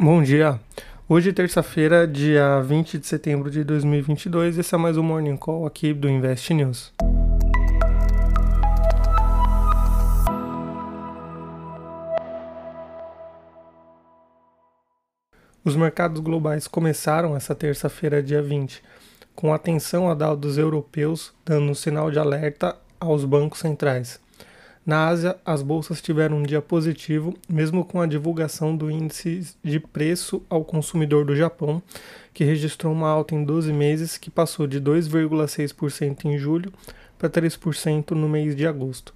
Bom dia. Hoje, terça-feira, dia 20 de setembro de 2022, esse é mais um Morning Call aqui do Invest News. Os mercados globais começaram essa terça-feira, dia 20, com atenção a dados europeus dando um sinal de alerta aos bancos centrais. Na Ásia, as bolsas tiveram um dia positivo, mesmo com a divulgação do índice de preço ao consumidor do Japão, que registrou uma alta em 12 meses, que passou de 2,6% em julho para 3% no mês de agosto.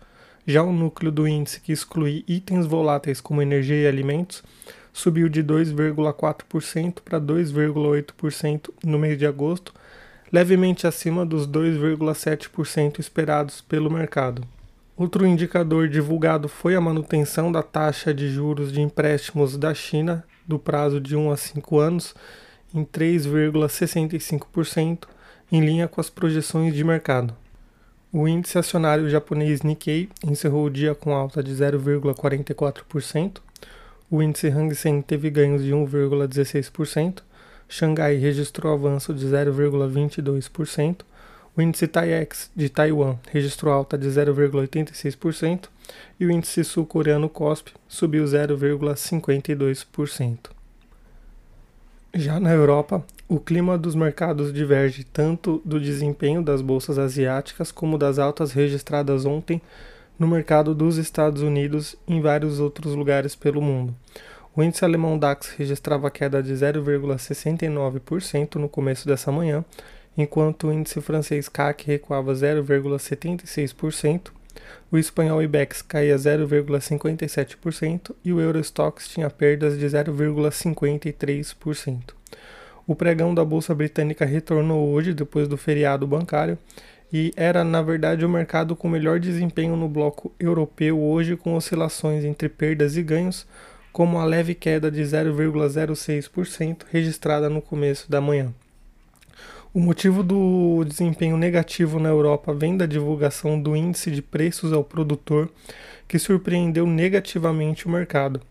Já o núcleo do índice, que exclui itens voláteis como energia e alimentos, subiu de 2,4% para 2,8% no mês de agosto, levemente acima dos 2,7% esperados pelo mercado. Outro indicador divulgado foi a manutenção da taxa de juros de empréstimos da China do prazo de 1 a 5 anos em 3,65%, em linha com as projeções de mercado. O índice acionário japonês Nikkei encerrou o dia com alta de 0,44%, o índice Hang Seng teve ganhos de 1,16%, Xangai registrou avanço de 0,22%, o índice TAIEX de Taiwan registrou alta de 0,86% e o índice sul-coreano KOSPI subiu 0,52%. Já na Europa, o clima dos mercados diverge tanto do desempenho das bolsas asiáticas como das altas registradas ontem no mercado dos Estados Unidos e em vários outros lugares pelo mundo. O índice alemão DAX registrava queda de 0,69% no começo dessa manhã enquanto o índice francês CAC recuava 0,76%, o espanhol IBEX caía 0,57% e o Eurostox tinha perdas de 0,53%. O pregão da Bolsa Britânica retornou hoje depois do feriado bancário e era, na verdade, o mercado com melhor desempenho no bloco europeu hoje, com oscilações entre perdas e ganhos, como a leve queda de 0,06% registrada no começo da manhã. O motivo do desempenho negativo na Europa vem da divulgação do índice de preços ao produtor, que surpreendeu negativamente o mercado.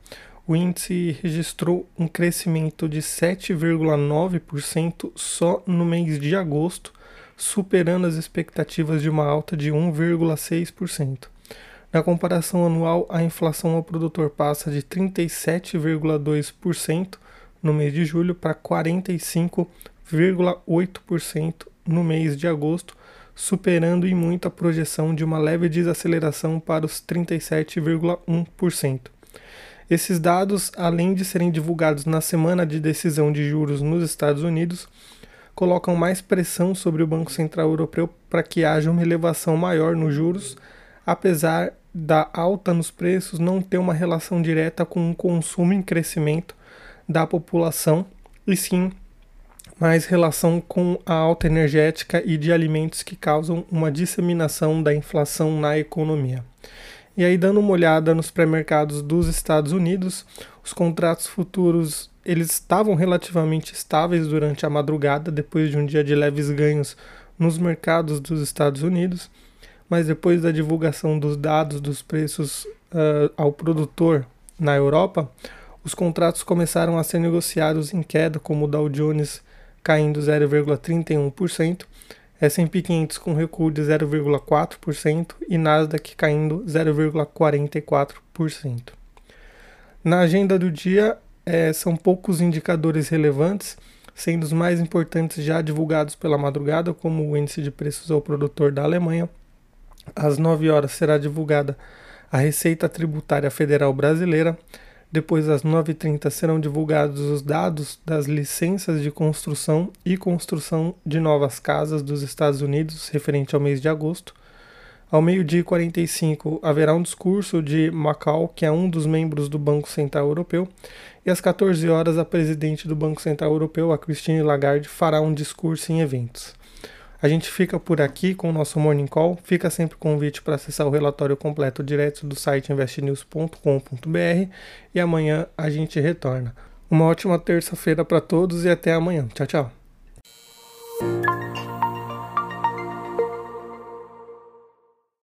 O índice registrou um crescimento de 7,9% só no mês de agosto, superando as expectativas de uma alta de 1,6%. Na comparação anual, a inflação ao produtor passa de 37,2% no mês de julho para 45% 0,8% no mês de agosto, superando em muito a projeção de uma leve desaceleração para os 37,1%. Esses dados, além de serem divulgados na semana de decisão de juros nos Estados Unidos, colocam mais pressão sobre o Banco Central Europeu para que haja uma elevação maior nos juros, apesar da alta nos preços não ter uma relação direta com o consumo em crescimento da população, e sim mais relação com a alta energética e de alimentos que causam uma disseminação da inflação na economia. E aí dando uma olhada nos pré-mercados dos Estados Unidos, os contratos futuros eles estavam relativamente estáveis durante a madrugada depois de um dia de leves ganhos nos mercados dos Estados Unidos, mas depois da divulgação dos dados dos preços uh, ao produtor na Europa, os contratos começaram a ser negociados em queda, como o Dow Jones caindo 0,31%, S&P 500 com recuo de 0,4% e Nasdaq caindo 0,44%. Na agenda do dia, é, são poucos indicadores relevantes, sendo os mais importantes já divulgados pela madrugada, como o índice de preços ao produtor da Alemanha. Às 9 horas será divulgada a Receita Tributária Federal Brasileira, depois das 9h30 serão divulgados os dados das licenças de construção e construção de novas casas dos Estados Unidos referente ao mês de agosto. Ao meio-dia e 45 haverá um discurso de Macau, que é um dos membros do Banco Central Europeu, e às 14 horas a presidente do Banco Central Europeu, a Christine Lagarde, fará um discurso em eventos. A gente fica por aqui com o nosso Morning Call. Fica sempre convite para acessar o relatório completo direto do site investnews.com.br e amanhã a gente retorna. Uma ótima terça-feira para todos e até amanhã. Tchau, tchau.